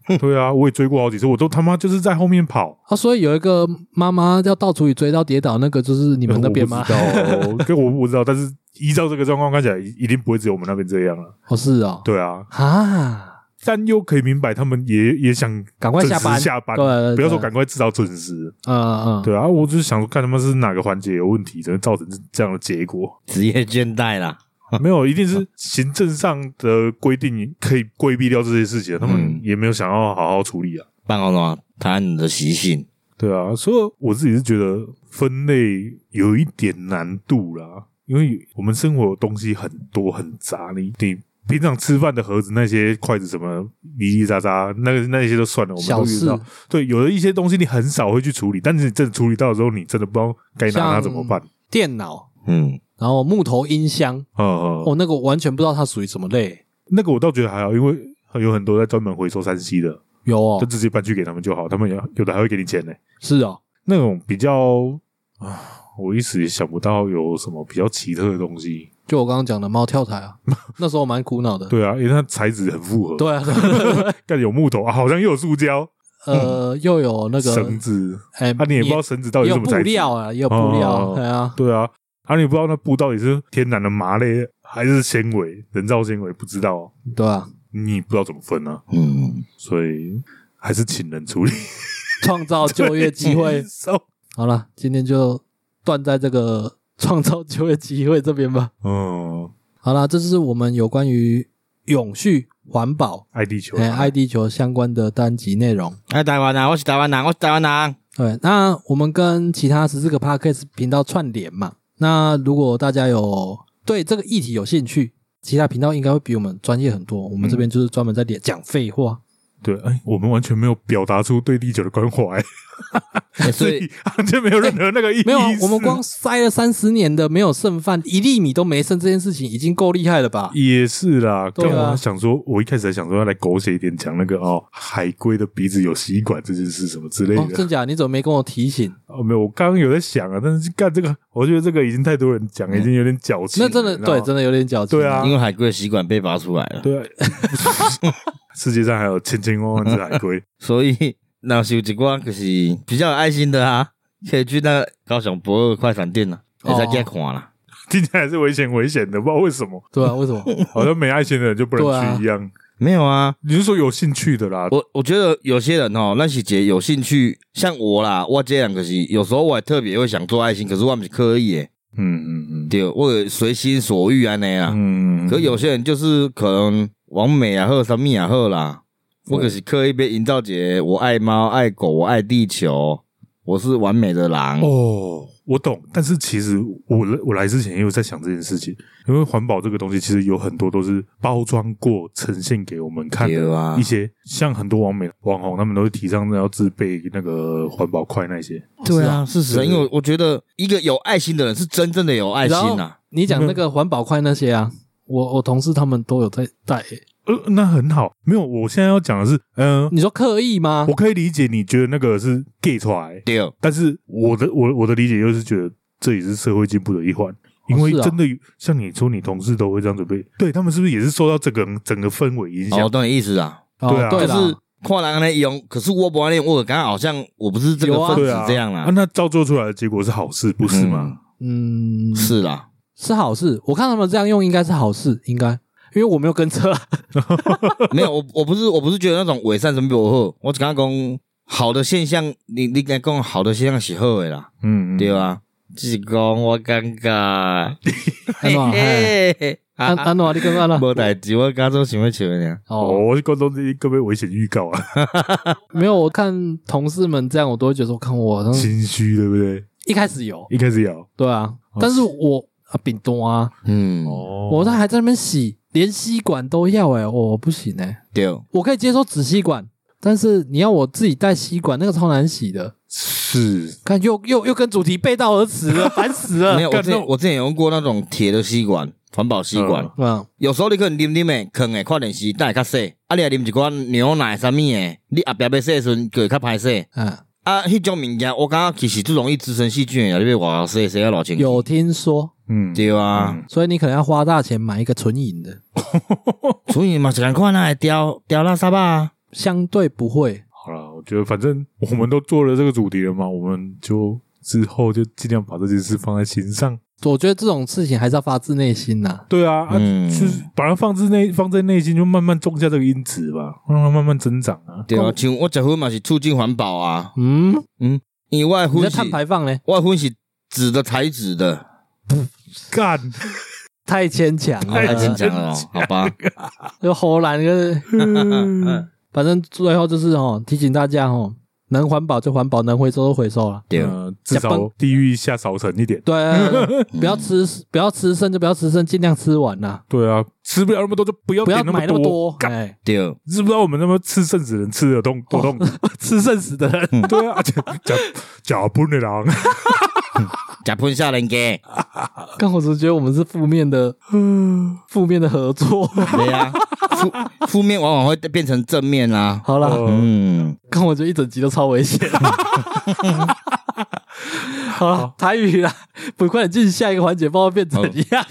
对啊，我也追过好几次，我都他妈就是在后面跑啊。所以有一个妈妈要到处里追到跌倒，那个就是你们那边吗？呃、我不知道，跟我不知道，但是依照这个状况看起来，一定不会只有我们那边这样了。哦，是啊，对啊，啊。但又可以明白，他们也也想赶快下班，下班，不要说赶快至少准时，嗯嗯，对啊，我就是想说，看他们是哪个环节有问题，才能造成这样的结果。职业倦怠啦，没有，一定是行政上的规定可以规避掉这些事情，他们也没有想要好好处理啊。办公室台湾人的习性，对啊，所以我自己是觉得分类有一点难度啦，因为我们生活的东西很多很杂，你你。平常吃饭的盒子，那些筷子什么叽叽喳喳，那个那些都算了，我们都遇到。对，有的一些东西你很少会去处理，但是你真的处理到的时候，你真的不知道该拿它怎么办。电脑，嗯，然后木头音箱，嗯嗯，哦，那个我完全不知道它属于什么类。那个我倒觉得还好，因为有很多在专门回收三 C 的，有哦，就直接搬去给他们就好，他们有有的还会给你钱呢。是哦，那种比较啊，我一时也想不到有什么比较奇特的东西。就我刚刚讲的猫跳台啊，那时候我蛮苦恼的。对啊，因为它材质很复合。对啊，干有木头啊，好像又有塑胶，呃，又有那个绳子。哎，啊，你也不知道绳子到底是什么材质。有布料啊，也有布料。对啊，对啊，啊，你不知道那布到底是天然的麻类还是纤维、人造纤维，不知道。对啊，你不知道怎么分啊。嗯，所以还是请人处理，创造就业机会。好了，今天就断在这个。创造就业机会这边吧。嗯，好了，这是我们有关于永续环保、爱地球、爱地球相关的单集内容。哎，台湾人，我是台湾人，我是台湾人。对，那我们跟其他十四个 Podcast 频道串联嘛。那如果大家有对这个议题有兴趣，其他频道应该会比我们专业很多。我们这边就是专门在讲废话。对，哎，我们完全没有表达出对地球的关怀，所以完全没有任何那个意思。没有，我们光塞了三十年的没有剩饭，一粒米都没剩，这件事情已经够厉害了吧？也是啦。对啊，我想说，我一开始还想说要来狗血一点讲那个哦，海龟的鼻子有吸管这件事什么之类的。真假？你怎么没跟我提醒？哦，没有，我刚刚有在想啊，但是干这个，我觉得这个已经太多人讲，已经有点矫情。那真的对，真的有点矫情。对啊，因为海龟的吸管被拔出来了。对。世界上还有千千万万只海龟，所以那是有一寡就是比较有爱心的啊，可以去那高雄博尔快餐店啊，你再给他看啦。听起来是危险危险的，不知道为什么。对啊，为什么？好像没爱心的人就不能去一样。没有啊，你是说有兴趣的啦？我我觉得有些人哦，那是姐有兴趣，像我啦，我这样可是有时候我也特别会想做爱心，可是我不是刻意诶。嗯嗯嗯，对，我随心所欲啊那样。嗯，可是有些人就是可能。网美啊，或什么也好啦，我可是刻意被营造姐，我爱猫爱狗，我爱地球，我是完美的狼哦。我懂，但是其实我来我来之前也有在想这件事情，因为环保这个东西其实有很多都是包装过呈现给我们看的啊，一些像很多网美网红，他们都是提倡要自备那个环保筷那些。对啊，事实上，因为我觉得一个有爱心的人是真正的有爱心呐。你讲那个环保筷那些啊。我我同事他们都有在带，欸，呃，那很好。没有，我现在要讲的是，嗯，呃，你说刻意吗？我可以理解你觉得那个是 gay 出来，对。但是我的我我的理解又是觉得这也是社会进步的一环，因为真的像你说，你同事都会这样准备，对他们是不是也是受到这个整个氛围影响？哦，懂你意思啊，对啊，就是跨栏来用，可是我不爱用，我刚刚好像我不是这个分子这样啦，啊，那照做出来的结果是好事，不是吗？嗯，是啦，是好事。我看他们这样用应该是好事，应该。因为我没有跟车，没有我我不是我不是觉得那种伪善什么比我好，我只刚讲好的现象，你你该讲好的现象是好的啦，嗯，对吧？只是讲我尴尬，安安诺，你刚刚呢？没代志，我刚刚想要笑呢。哦，我是刚刚这个被危险预告啊，没有，我看同事们这样，我都会觉得我看我心虚，对不对？一开始有，一开始有，对啊，但是我啊，饼多啊，嗯，哦我这还在那边洗。连吸管都要哎、欸，我不行哎、欸。对，我可以接受纸吸管，但是你要我自己带吸管，那个超难洗的。是，看又又又跟主题背道而驰了，烦死了。没有，我之前我之前有用过那种铁的吸管，环保吸管。嗯，有时候你可能啉啉诶，可能看电视，但会较细。啊，你啉一罐牛奶啥物诶，你后壁要洗的时阵就会较歹洗。嗯，啊，迄种物件我感觉其实最容易滋生细菌诶，你要话洗洗要老清楚。有听说。嗯，对啊，所以你可能要花大钱买一个纯银的，纯银嘛，只能看那会掉掉垃圾啊。相对不会。好了，我觉得反正我们都做了这个主题了嘛，我们就之后就尽量把这件事放在心上。我觉得这种事情还是要发自内心呐。对啊，嗯，就是把它放自内放在内心，就慢慢种下这个因子吧，让它慢慢增长啊。对啊，像我结婚嘛是促进环保啊。嗯嗯，因为外婚是碳排放呢，外婚是纸的材质的，干，太牵强了，太牵强了，好吧？就荷兰个，反正最后就是哦，提醒大家哦。能环保就环保，能回收就回收了。对，至少地狱下少层一点。对，不要吃，不要吃剩就不要吃剩，尽量吃完呐。对啊，吃不了那么多就不要不要买那么多。干，对，知不知道我们那么吃剩死人吃的多多痛？吃剩死的人，对啊，假假假喷的人，假喷下人给。刚我只觉得我们是负面的，负面的合作。对呀。负负面往往会变成正面啊！好了，嗯，刚我觉得一整集都超危险。好了，台语啦，不快点进下一个环节，不知道变怎样。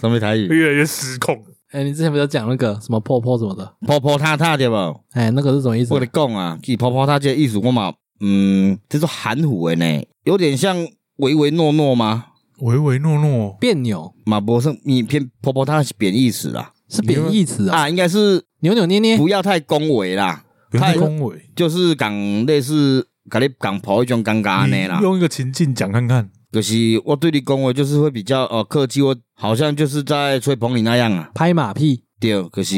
什么台语？越来越失控。哎，你之前不是讲那个什么婆婆什么的，婆婆她她对不？哎，那个是什么意思？我跟你讲啊，其实婆婆她这个意思我嘛，嗯，这是含糊的呢，有点像唯唯诺诺吗？唯唯诺诺，别扭马博士你偏婆婆她是贬义词啦。是贬义词啊，啊，应该是扭扭捏捏，不要太恭维啦，太恭维，就是讲类似跟你讲婆一种尴尬的啦。用一个情境讲看看，就是我对你恭维，就是会比较呃客气，我好像就是在吹捧你那样啊，拍马屁。对，可是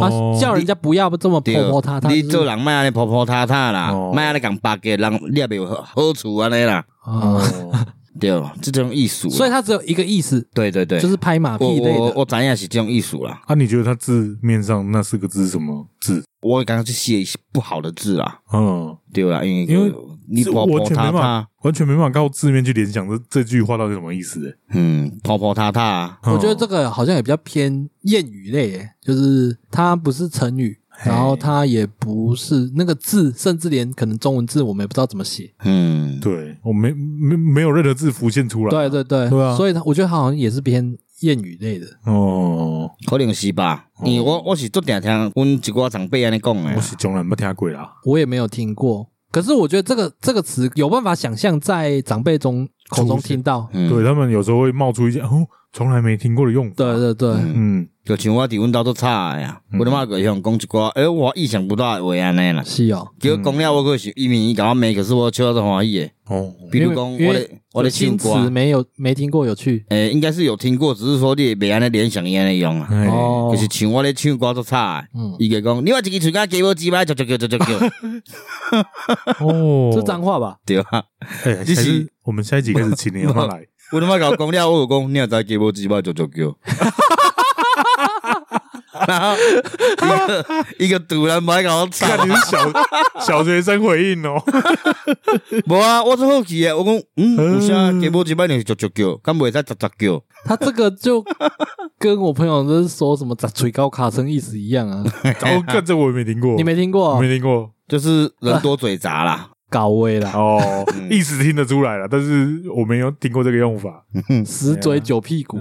他，叫人家不要这么婆婆他他，你做人卖安尼婆婆他他啦，卖安尼讲八给人你也没有好处安尼啦。对，这种艺术，所以它只有一个意思。对对对，就是拍马屁类的。我我咱也是这种艺术啦。啊，你觉得它字面上那四个字是什么字？我刚刚去写一些不好的字啦。嗯，对啦，因为因为你婆婆他他完全没办法靠字面去联想这这句话到底什么意思。诶嗯，婆婆他他，我觉得这个好像也比较偏谚语类，诶就是它不是成语。然后它也不是那个字，甚至连可能中文字我们也不知道怎么写。嗯，对，我没没没有任何字浮现出来。对对对，对啊。所以我觉得它好像也是偏谚语类的。哦，可能是吧。因为我我是做点听，阮一个长辈安尼讲的。我是从来没听过啦。我也没有听过。可是我觉得这个这个词有办法想象在长辈中口中听到。对，他们有时候会冒出一些哦，从来没听过的用法。对对对，嗯。就像我伫阮兜都差呀，我他妈个向讲一寡，诶，我意想不到的话安尼啦。是哦，结果讲了我个是一米一甲我骂，可是我笑得欢喜诶。哦，比如讲我的我的新词没有没听过有趣，诶，应该是有听过，只是说你袂安尼联想伊安尼用啊。哦，就是像我咧唱歌都差，嗯，伊个讲，你话一个嘴甲给我几百，就就就就就就。哦，这脏话吧？对啊，诶，就是我们下一集开始请你妈来。我他妈甲我讲了，我有讲，你也知给我几百，就就就。然后一个 一个突然买搞惨，你是小小学生回应哦。无啊，我是好奇诶，我讲嗯，有啥给我几百年就就叫，敢不会再咋咋叫？他这个就跟我朋友就是说什么砸锤高卡声意思一样啊。哦，看这我也没听过，你没听过？没听过，就是人多嘴杂啦，高危啦。哦，意思听得出来了，但是我没有听过这个用法。十嘴九屁股。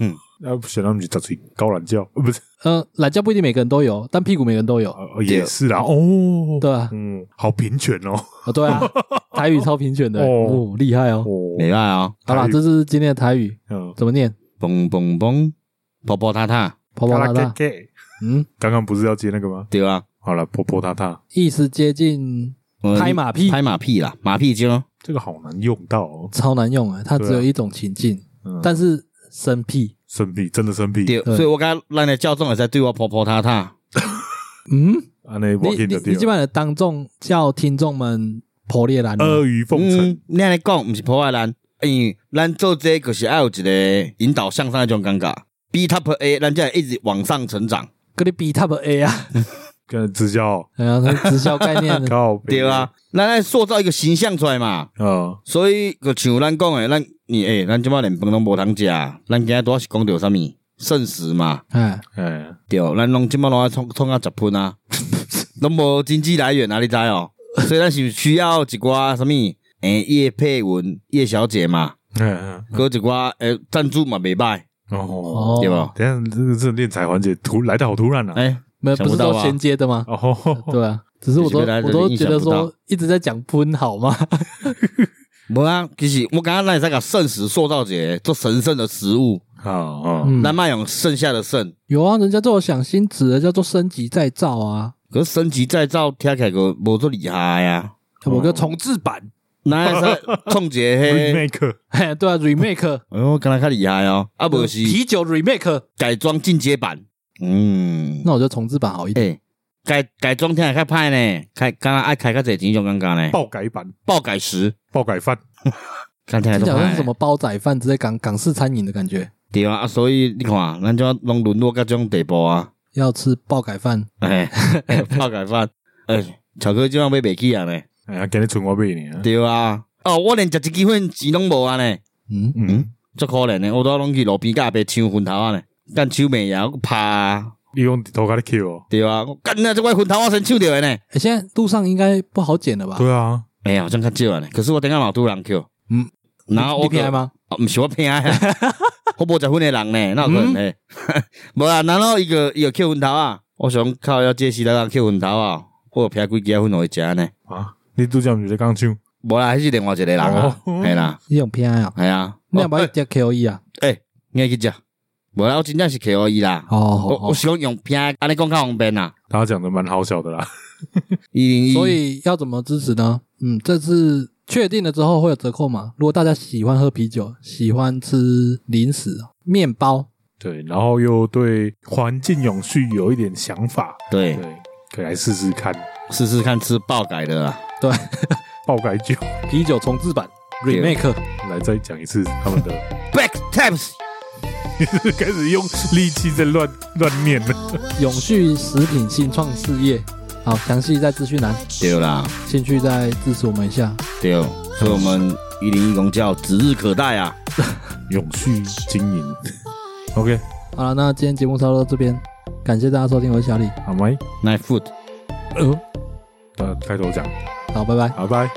嗯。那他们去找谁高懒觉？不是，呃，懒觉不一定每个人都有，但屁股每个人都有。也是啦，哦，对啊，嗯，好平权哦，哦，对啊，台语超平权的，哦，厉害哦，厉害啊！好了，这是今天的台语，嗯，怎么念？嘣嘣嘣，婆婆塔塔，婆婆塔塔，嗯，刚刚不是要接那个吗？对啊，好了，婆婆塔塔，意思接近拍马屁，拍马屁啦，马屁精，这个好难用到，超难用啊，它只有一种情境，但是生屁。生屁，真的生屁。对，所以我刚刚让你叫众也在对我婆婆他他。嗯，你你你基本上当众叫听众们破裂兰，阿谀奉承。你安尼讲，不是破坏兰，因为咱做这个是要有一个引导向上的这种感觉。B top A，咱就一直往上成长。跟你 B top A 啊，跟直销，哎呀，直销概念，对啊，咱来塑造一个形象出来嘛。嗯，所以就像咱讲的，咱。你诶、欸，咱即马连饭拢无通食，咱今仔多是讲着啥物剩食嘛？哎哎，对，咱拢即马拢爱创创啊食喷啊，拢无经济来源啊，你知哦？所以咱是需要一寡啥物诶，叶佩文叶小姐嘛，嗯嗯，搁一寡诶赞助嘛，袂歹哦，对吧？等下这个这个敛财环节突来的好突然啊！诶、欸，没有不是都衔接的吗？哦，对啊，只是我都我都觉得说一直在讲喷好吗？无啊，其实我刚刚那里在讲圣食塑造节做神圣的食物啊啊，那卖用剩下的圣有啊，人家都有想新旨的，叫做升级再造啊。可是升级再造听起来个无做厉害呀，有 个重置版，那是创节嘿，remake，嘿，对啊，remake，哎呦，刚才较厉害哦，啊不是啤酒 remake 改装进阶版，嗯，那我觉得重置版好一点。改改装听起来较歹呢，开刚刚爱开较侪钱种感觉呢。爆改版，爆改食，爆改饭，看起来都像什么煲仔饭之类港港式餐饮的感觉。对啊，所以你看，咱就拢沦落到这种地步啊。要吃爆改饭，哎，爆改饭，哎，巧克力就要买不起啊呢。哎呀，今日存我买呢。对啊，哦，我连食一支粉钱拢无啊呢。嗯嗯，足可怜呢，我都拢去路边甲被抢粉头啊呢，干抢袂呀，我怕。你用头壳的 Q，对啊，我干那这块混头我先抢掉的呢。哎，现在路上应该不好捡了吧？对啊，哎呀，好像较少呢。可是我等下老多人 Q，嗯，然后我偏爱吗？啊，不是我偏爱，我无食粉的人呢，那有可能呢？无啊，然后一个一个 Q 粉头啊。我想靠要借时来人扣粉头啊，或者撇几支粉落去食呢？啊，你拄则毋是在讲抢？无啦，还是另外一个人啊，系啦，你用偏啊？系啊，你要不要接 K O E 啊？诶，你去食？无啦，我真正是 K O E 啦。哦，我我想用偏，安尼讲较方便啊。他讲的蛮好笑的啦。一零一所以要怎么支持呢？嗯，这次确定了之后会有折扣吗？如果大家喜欢喝啤酒，喜欢吃零食、面包。对，然后又对环境永续有一点想法，对对，可以来试试看，试试看吃爆改的啦，对，爆改酒啤酒重制版 remake，来再讲一次他们的 back taps，开始用力气在乱乱念了，永续食品新创事业，好，详细在资讯栏，对啦，兴趣再支持我们一下，对，所以我们一零一公教指日可待啊，永续经营。OK，好了，那今天节目差不多到这边，感谢大家收听，我是小李，好吗？Night food，呃，呃，开头讲，好，拜拜，好拜。